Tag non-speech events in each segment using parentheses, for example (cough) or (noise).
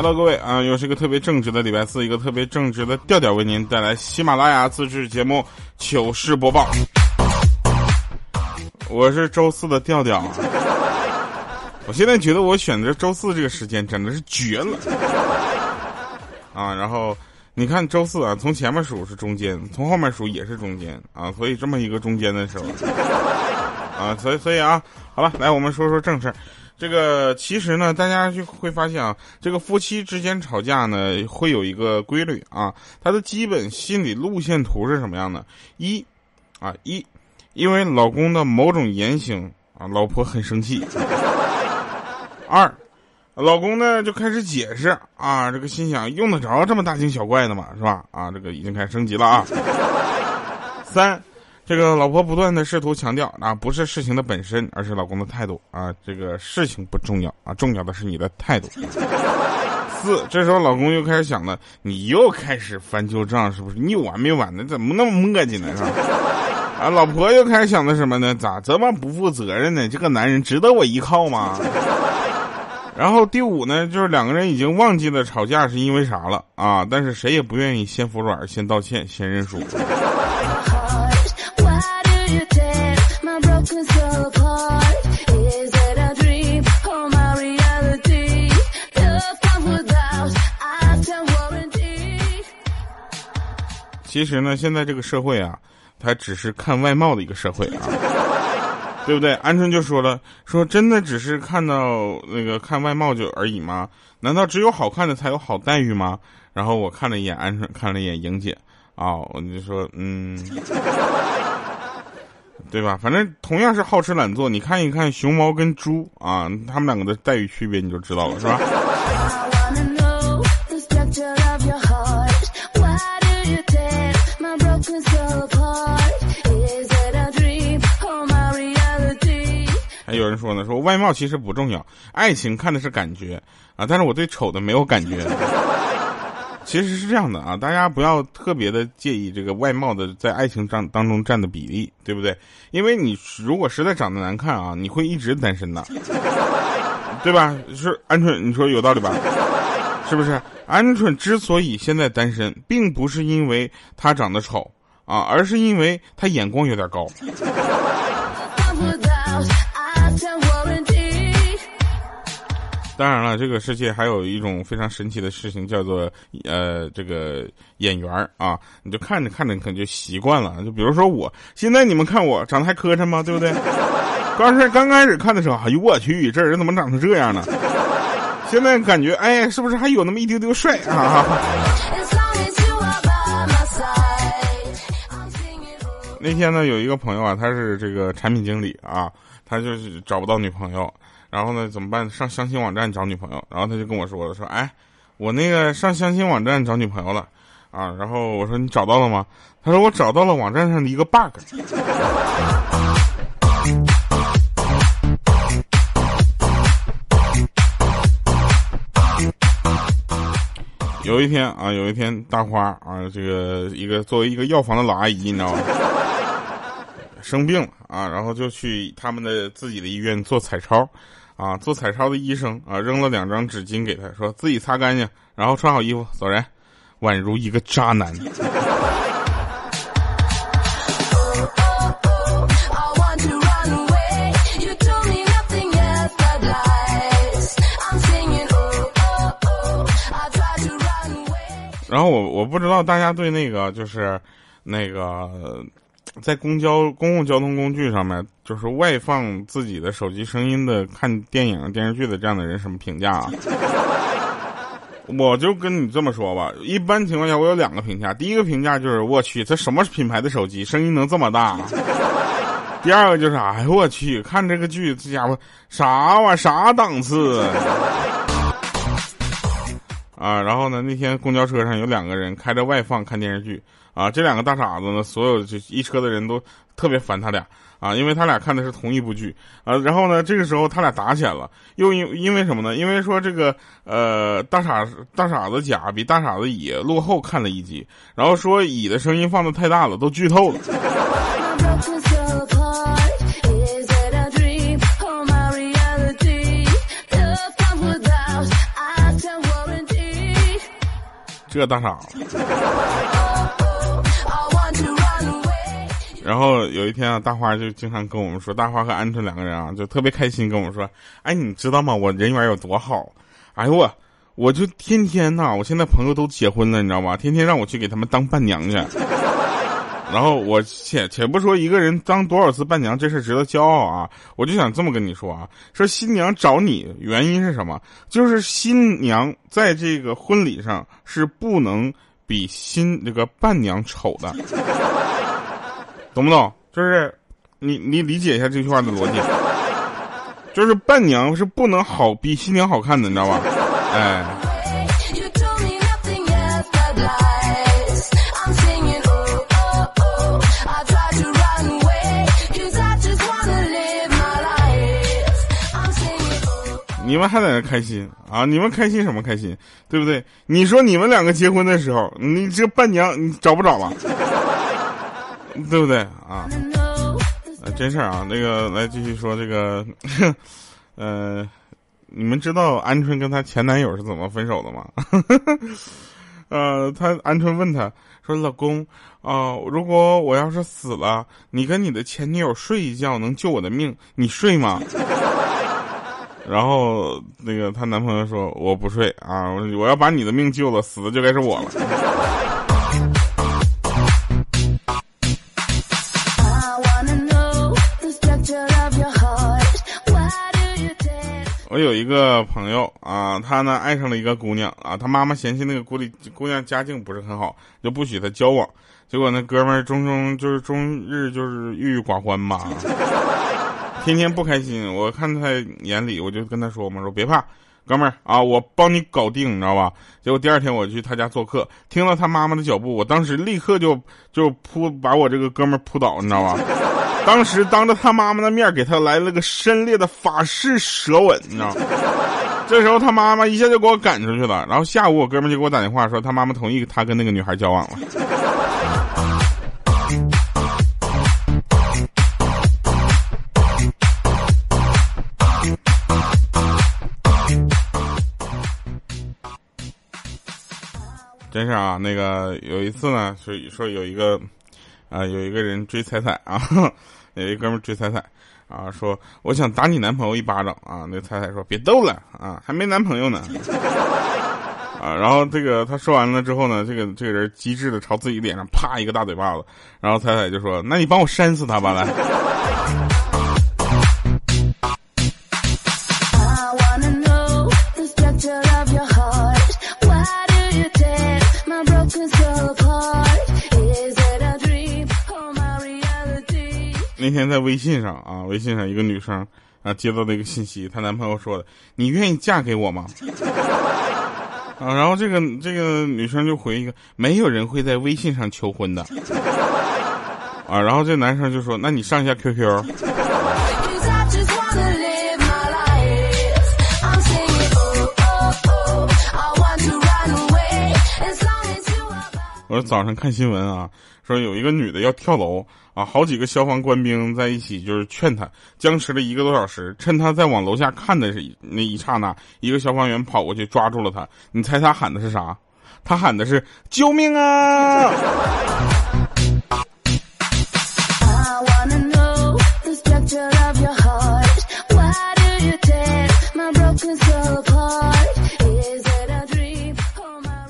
Hello，各位啊，又是一个特别正直的礼拜四，一个特别正直的调调为您带来喜马拉雅自制节目糗事播报。我是周四的调调，我现在觉得我选择周四这个时间真的是绝了啊！然后你看周四啊，从前面数是中间，从后面数也是中间啊，所以这么一个中间的时候啊，所以所以啊，好了，来我们说说正事儿。这个其实呢，大家就会发现啊，这个夫妻之间吵架呢，会有一个规律啊，它的基本心理路线图是什么样的？一，啊一，因为老公的某种言行啊，老婆很生气。二，老公呢就开始解释啊，这个心想用得着这么大惊小怪的吗？是吧？啊，这个已经开始升级了啊。三。这个老婆不断的试图强调啊，不是事情的本身，而是老公的态度啊。这个事情不重要啊，重要的是你的态度。(laughs) 四，这时候老公又开始想了，你又开始翻旧账，是不是？你有完没完呢？怎么那么磨叽呢？是吧？啊，老婆又开始想的什么呢？咋这么不负责任呢？这个男人值得我依靠吗？然后第五呢，就是两个人已经忘记了吵架是因为啥了啊，但是谁也不愿意先服软，先道歉，先认输。其实呢，现在这个社会啊，它只是看外貌的一个社会啊，(laughs) 对不对？鹌鹑就说了，说真的只是看到那个看外貌就而已吗？难道只有好看的才有好待遇吗？然后我看了一眼鹌鹑，看了一眼莹姐，啊，我就说，嗯，(laughs) 对吧？反正同样是好吃懒做，你看一看熊猫跟猪啊，他们两个的待遇区别你就知道了，是吧？有人说呢，说外貌其实不重要，爱情看的是感觉啊。但是我对丑的没有感觉。(laughs) 其实是这样的啊，大家不要特别的介意这个外貌的在爱情当当中占的比例，对不对？因为你如果实在长得难看啊，你会一直单身的，(laughs) 对吧？是鹌鹑，你说有道理吧？是不是？鹌鹑之所以现在单身，并不是因为他长得丑啊，而是因为他眼光有点高。当然了，这个世界还有一种非常神奇的事情，叫做呃，这个眼缘啊。你就看着看着，可能就习惯了。就比如说我现在，你们看我长得还磕碜吗？对不对？(laughs) 刚才刚开始看的时候，哎呦我去，这人怎么长成这样呢？现在感觉，哎，是不是还有那么一丢丢帅啊？(laughs) 那天呢，有一个朋友啊，他是这个产品经理啊，他就是找不到女朋友。然后呢？怎么办？上相亲网站找女朋友。然后他就跟我说了：“说哎，我那个上相亲网站找女朋友了啊。”然后我说：“你找到了吗？”他说：“我找到了网站上的一个 bug。”有一天啊，有一天大花啊，这个一个作为一个药房的老阿姨，你知道吗？生病了啊，然后就去他们的自己的医院做彩超。啊，做彩超的医生啊，扔了两张纸巾给他，说自己擦干净，然后穿好衣服走人，宛如一个渣男。然后我我不知道大家对那个就是那个。在公交公共交通工具上面，就是外放自己的手机声音的看电影电视剧的这样的人，什么评价啊？我就跟你这么说吧，一般情况下我有两个评价，第一个评价就是我去，这什么品牌的手机声音能这么大？第二个就是哎呦我去，看这个剧，这家伙啥玩意儿啥档次？(laughs) 啊，然后呢，那天公交车上有两个人开着外放看电视剧。啊，这两个大傻子呢，所有这一车的人都特别烦他俩啊，因为他俩看的是同一部剧啊。然后呢，这个时候他俩打起来了，又因因为什么呢？因为说这个呃，大傻大傻子甲比大傻子乙落后看了一集，然后说乙的声音放的太大了，都剧透了。这大傻子。然后有一天啊，大花就经常跟我们说，大花和鹌鹑两个人啊，就特别开心跟我们说，哎，你知道吗？我人缘有多好？哎呦我，我就天天呐，我现在朋友都结婚了，你知道吗？天天让我去给他们当伴娘去。然后我且且不说一个人当多少次伴娘这事值得骄傲啊，我就想这么跟你说啊，说新娘找你原因是什么？就是新娘在这个婚礼上是不能比新这个伴娘丑的，懂不懂？就是你你理解一下这句话的逻辑，就是伴娘是不能好比新娘好看的，你知道吧？哎。你们还在那开心啊？你们开心什么开心？对不对？你说你们两个结婚的时候，你这伴娘你找不找了，对不对啊？真事儿啊！那个来继续说这个，(laughs) 呃，你们知道鹌鹑跟她前男友是怎么分手的吗？(laughs) 呃，他鹌鹑问他说：“老公啊，如果我要是死了，你跟你的前女友睡一觉能救我的命，你睡吗？” (laughs) 然后那个她男朋友说：“我不睡啊，我要把你的命救了，死的就该是我了。”我有一个朋友啊，他呢爱上了一个姑娘啊，他妈妈嫌弃那个姑里姑娘家境不是很好，就不许他交往。结果那哥们儿终终就是终日就是郁郁寡欢吧。(laughs) 天天不开心，我看他眼里，我就跟他说：“我们说别怕，哥们儿啊，我帮你搞定，你知道吧？”结果第二天我去他家做客，听到他妈妈的脚步，我当时立刻就就扑把我这个哥们儿扑倒，你知道吧？当时当着他妈妈的面给他来了个深烈的法式舌吻，你知道吗？这时候他妈妈一下就给我赶出去了，然后下午我哥们就给我打电话说他妈妈同意他跟那个女孩交往了。真是啊，那个有一次呢，说说有一个，啊，有一个人追彩彩啊，有一哥们追彩彩，啊，说我想打你男朋友一巴掌啊，那彩彩说别逗了啊，还没男朋友呢，(laughs) 啊，然后这个他说完了之后呢，这个这个人机智的朝自己脸上啪一个大嘴巴子，然后彩彩就说，那你帮我扇死他吧来。那天在微信上啊，微信上一个女生啊接到那个信息，她男朋友说的：“你愿意嫁给我吗？” (laughs) 啊，然后这个这个女生就回一个：“没有人会在微信上求婚的。(laughs) ”啊，然后这男生就说：“那你上一下 QQ。”我说早上看新闻啊，说有一个女的要跳楼啊，好几个消防官兵在一起就是劝她，僵持了一个多小时。趁她在往楼下看的是那一刹那，一个消防员跑过去抓住了她。你猜他喊的是啥？他喊的是救命啊！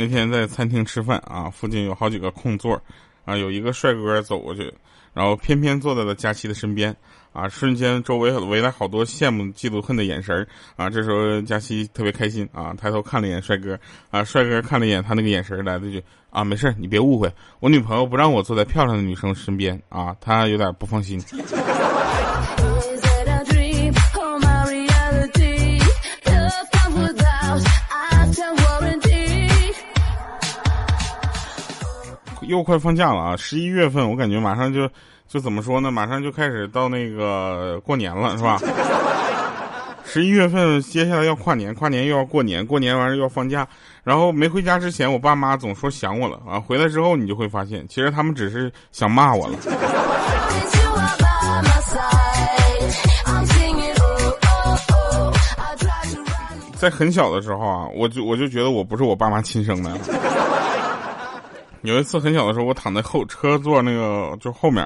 那天在餐厅吃饭啊，附近有好几个空座，啊，有一个帅哥走过去，然后偏偏坐在了佳期的身边，啊，瞬间周围围来好多羡慕、嫉妒、恨的眼神啊。这时候佳期特别开心啊，抬头看了一眼帅哥，啊，帅哥看了一眼他那个眼神，来了句啊，没事你别误会，我女朋友不让我坐在漂亮的女生身边啊，她有点不放心。又快放假了啊！十一月份我感觉马上就就怎么说呢？马上就开始到那个过年了，是吧？十一月份接下来要跨年，跨年又要过年，过年完了又要放假。然后没回家之前，我爸妈总说想我了啊。回来之后，你就会发现，其实他们只是想骂我了。在很小的时候啊，我就我就觉得我不是我爸妈亲生的。有一次很小的时候，我躺在后车座那个就后面，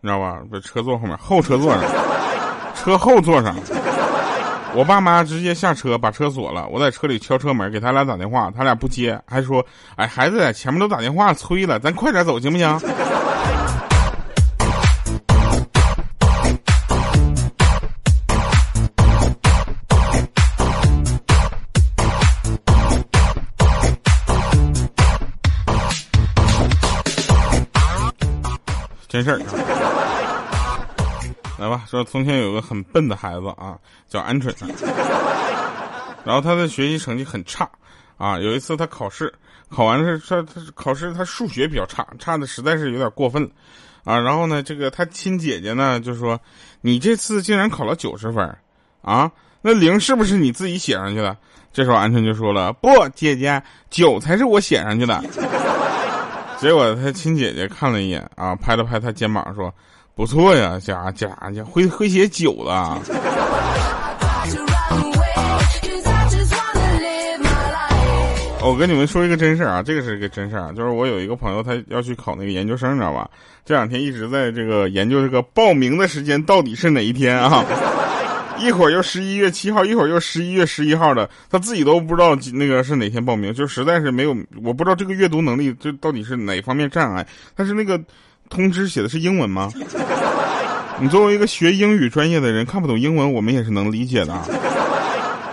你知道吧？不，车座后面，后车座上，车后座上。我爸妈直接下车把车锁了，我在车里敲车门给他俩打电话，他俩不接，还说：“哎，孩子在前面都打电话催了，咱快点走行不行？”真事儿。来吧，说从前有个很笨的孩子啊，叫鹌鹑，然后他的学习成绩很差啊。有一次他考试，考完是他他考试他数学比较差，差的实在是有点过分了啊。然后呢，这个他亲姐姐呢就说：“你这次竟然考了九十分啊？那零是不是你自己写上去的？”这时候鹌鹑就说了：“不，姐姐，九才是我写上去的。” (laughs) 结果他亲姐姐看了一眼啊，拍了拍他肩膀说。不错呀，家家家会会写酒了。我跟你们说一个真事儿啊，这个是一个真事儿，就是我有一个朋友，他要去考那个研究生，你知道吧？这两天一直在这个研究这个报名的时间到底是哪一天啊？一会儿又十一月七号，一会儿又十一月十一号的，他自己都不知道那个是哪天报名，就实在是没有，我不知道这个阅读能力这到底是哪方面障碍，但是那个。通知写的是英文吗？(laughs) 你作为一个学英语专业的人，看不懂英文，我们也是能理解的。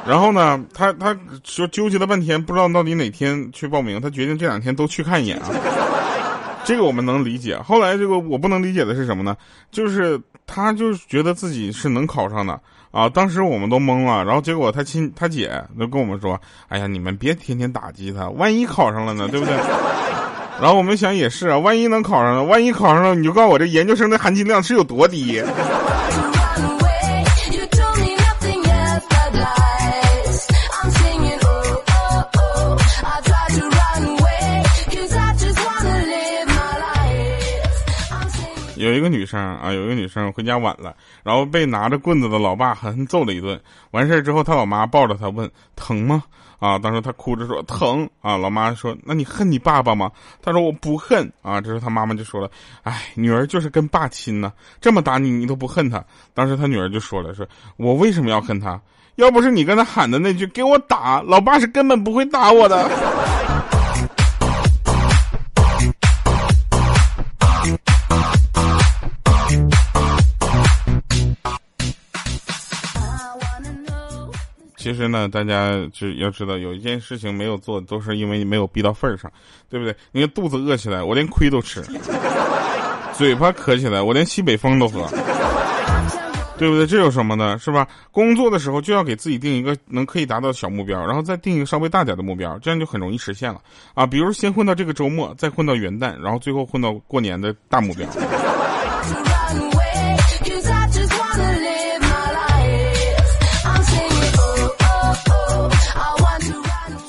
然后呢，他他说纠结了半天，不知道到底哪天去报名，他决定这两天都去看一眼啊。这个我们能理解。后来这个我不能理解的是什么呢？就是他就是觉得自己是能考上的啊。当时我们都懵了，然后结果他亲他姐就跟我们说：“哎呀，你们别天天打击他，万一考上了呢，对不对？” (laughs) 然后我们想也是啊，万一能考上呢，万一考上了，你就告诉我这研究生的含金量是有多低。有一个女生啊，有一个女生回家晚了，然后被拿着棍子的老爸狠狠揍了一顿。完事儿之后，他老妈抱着她问：“疼吗？”啊，当时她哭着说：“疼。”啊，老妈说：“那你恨你爸爸吗？”她说：“我不恨。”啊，这时候他妈妈就说了：“哎，女儿就是跟爸亲呢，这么打你，你都不恨他。”当时他女儿就说了：“说我为什么要恨他？要不是你跟他喊的那句‘给我打’，老爸是根本不会打我的。”其实呢，大家就要知道，有一件事情没有做，都是因为你没有逼到份儿上，对不对？你看肚子饿起来，我连亏都吃；(laughs) 嘴巴渴起来，我连西北风都喝，对不对？这有什么呢？是吧？工作的时候就要给自己定一个能可以达到的小目标，然后再定一个稍微大点的目标，这样就很容易实现了啊！比如先混到这个周末，再混到元旦，然后最后混到过年的大目标。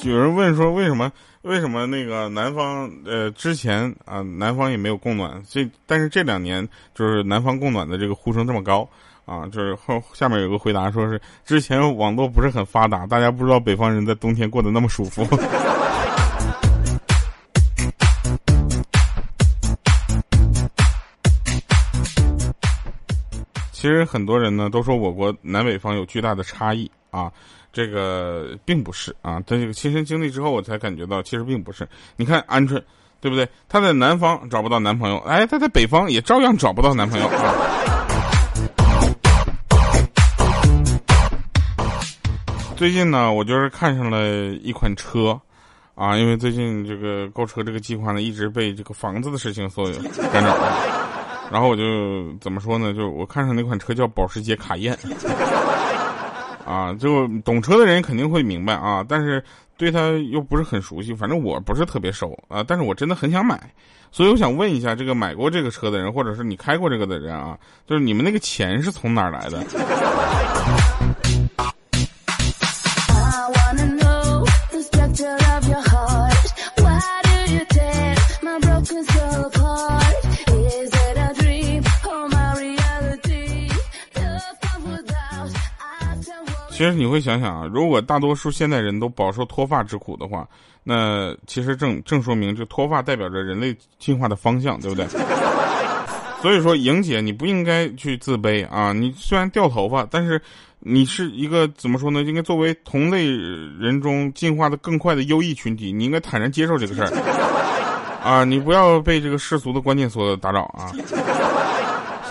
有人问说为什么为什么那个南方呃之前啊南方也没有供暖，这但是这两年就是南方供暖的这个呼声这么高啊，就是后下面有个回答说是之前网络不是很发达，大家不知道北方人在冬天过得那么舒服。(laughs) 其实很多人呢都说我国南北方有巨大的差异啊。这个并不是啊，在这个亲身经历之后，我才感觉到其实并不是。你看鹌鹑，对不对？他在南方找不到男朋友，哎，他在北方也照样找不到男朋友啊。最近呢，我就是看上了一款车，啊，因为最近这个购车这个计划呢，一直被这个房子的事情所干扰，然后我就怎么说呢？就我看上那款车叫保时捷卡宴。啊，就懂车的人肯定会明白啊，但是对他又不是很熟悉，反正我不是特别熟啊，但是我真的很想买，所以我想问一下这个买过这个车的人，或者是你开过这个的人啊，就是你们那个钱是从哪儿来的？其实你会想想啊，如果大多数现代人都饱受脱发之苦的话，那其实正正说明这脱发代表着人类进化的方向，对不对？(laughs) 所以说，莹姐，你不应该去自卑啊！你虽然掉头发，但是你是一个怎么说呢？应该作为同类人中进化的更快的优异群体，你应该坦然接受这个事儿啊！你不要被这个世俗的观念所打扰啊！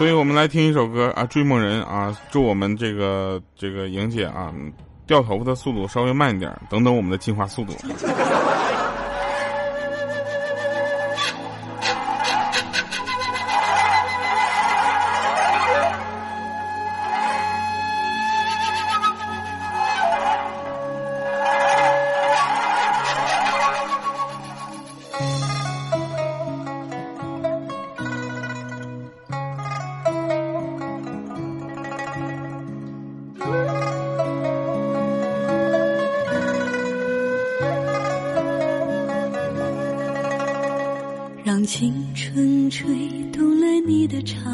所以我们来听一首歌啊，《追梦人》啊，祝我们这个这个莹姐啊，掉头发的速度稍微慢一点，等等我们的进化速度。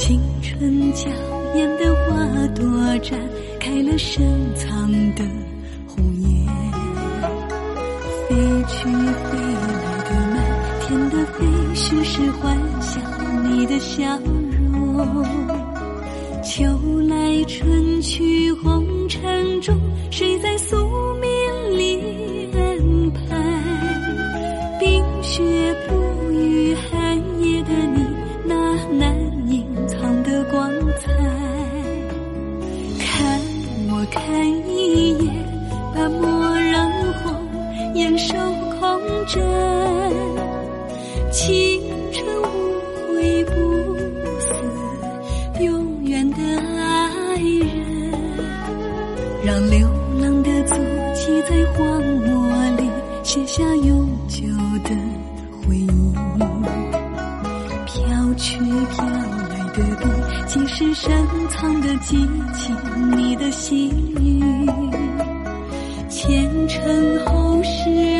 青春娇艳的花朵绽开了深藏的红颜，飞去飞来的满天的飞絮是幻想你的笑容。秋来春去红尘中，谁在宿命里写下永久的回忆，飘去飘来的笔，即是深藏的激情。你的心语，前尘后世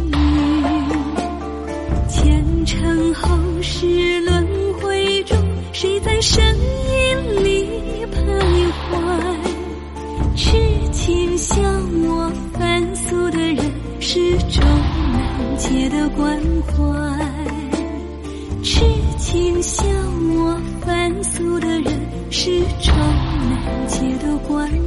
痴情笑我凡俗的人，是愁难解的关。